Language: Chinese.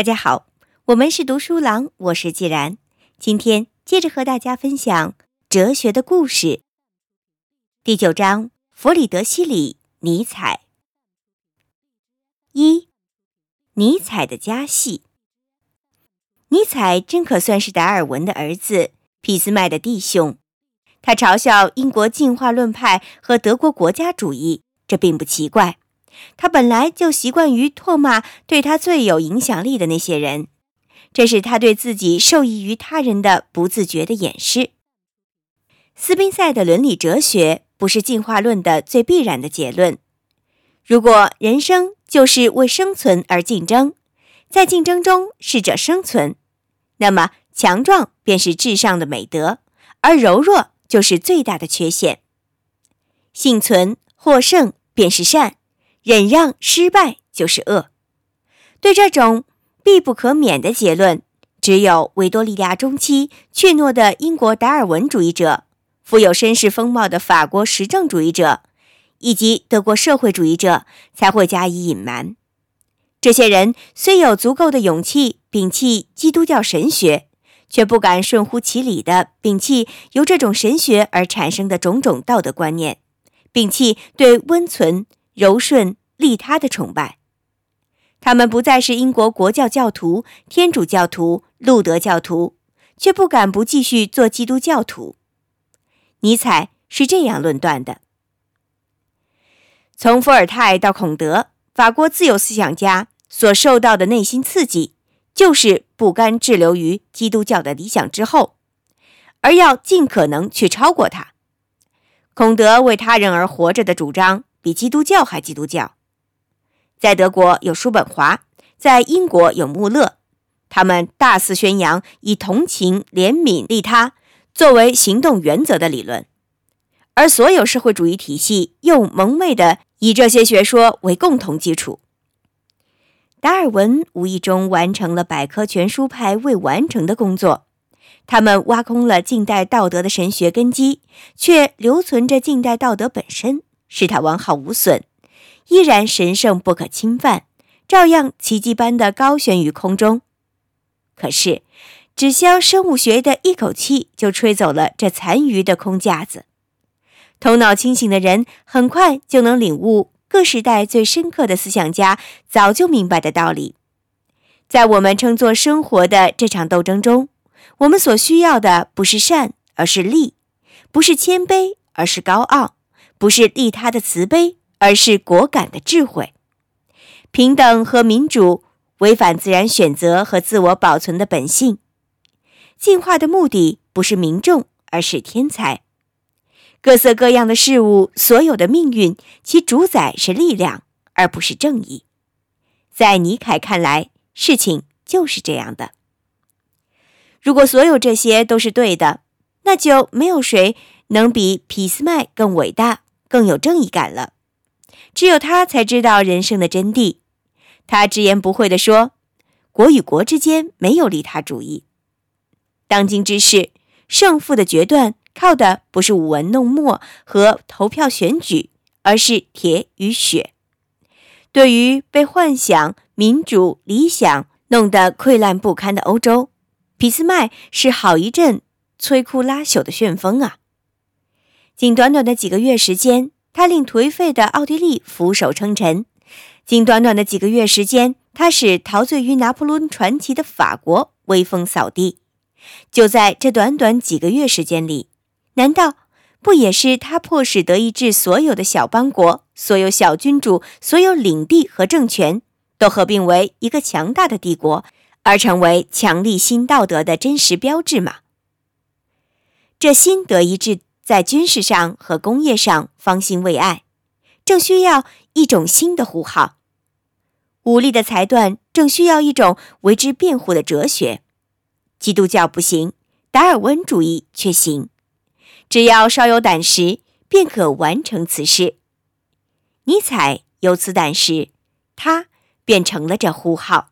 大家好，我们是读书郎，我是既然。今天接着和大家分享哲学的故事。第九章：弗里德西里·尼采。一，尼采的家系。尼采真可算是达尔文的儿子，俾斯麦的弟兄。他嘲笑英国进化论派和德国国家主义，这并不奇怪。他本来就习惯于唾骂对他最有影响力的那些人，这是他对自己受益于他人的不自觉的掩饰。斯宾塞的伦理哲学不是进化论的最必然的结论。如果人生就是为生存而竞争，在竞争中适者生存，那么强壮便是至上的美德，而柔弱就是最大的缺陷。幸存获胜便是善。忍让失败就是恶。对这种必不可免的结论，只有维多利亚中期怯懦的英国达尔文主义者、富有绅士风貌的法国实证主义者以及德国社会主义者才会加以隐瞒。这些人虽有足够的勇气摒弃基督教神学，却不敢顺乎其理地摒弃由这种神学而产生的种种道德观念，摒弃对温存。柔顺利他的崇拜，他们不再是英国国教教徒、天主教徒、路德教徒，却不敢不继续做基督教徒。尼采是这样论断的：从伏尔泰到孔德，法国自由思想家所受到的内心刺激，就是不甘滞留于基督教的理想之后，而要尽可能去超过它。孔德为他人而活着的主张。比基督教还基督教，在德国有叔本华，在英国有穆勒，他们大肆宣扬以同情、怜悯、利他作为行动原则的理论，而所有社会主义体系又蒙昧的以这些学说为共同基础。达尔文无意中完成了百科全书派未完成的工作，他们挖空了近代道德的神学根基，却留存着近代道德本身。使它完好无损，依然神圣不可侵犯，照样奇迹般的高悬于空中。可是，只消生物学的一口气就吹走了这残余的空架子。头脑清醒的人很快就能领悟各时代最深刻的思想家早就明白的道理。在我们称作生活的这场斗争中，我们所需要的不是善，而是利；不是谦卑，而是高傲。不是利他的慈悲，而是果敢的智慧。平等和民主违反自然选择和自我保存的本性。进化的目的不是民众，而是天才。各色各样的事物，所有的命运，其主宰是力量，而不是正义。在尼凯看来，事情就是这样的。如果所有这些都是对的，那就没有谁能比俾斯麦更伟大。更有正义感了，只有他才知道人生的真谛。他直言不讳地说：“国与国之间没有利他主义。当今之事，胜负的决断靠的不是舞文弄墨和投票选举，而是铁与血。对于被幻想、民主、理想弄得溃烂不堪的欧洲，俾斯麦是好一阵摧枯拉朽的旋风啊！”仅短短的几个月时间，他令颓废的奥地利俯首称臣；仅短短的几个月时间，他使陶醉于拿破仑传奇的法国威风扫地。就在这短短几个月时间里，难道不也是他迫使德意志所有的小邦国、所有小君主、所有领地和政权都合并为一个强大的帝国，而成为强力新道德的真实标志吗？这新德意志。在军事上和工业上方兴未艾，正需要一种新的呼号。武力的裁断正需要一种为之辩护的哲学。基督教不行，达尔文主义却行。只要稍有胆识，便可完成此事。尼采有此胆识，他便成了这呼号。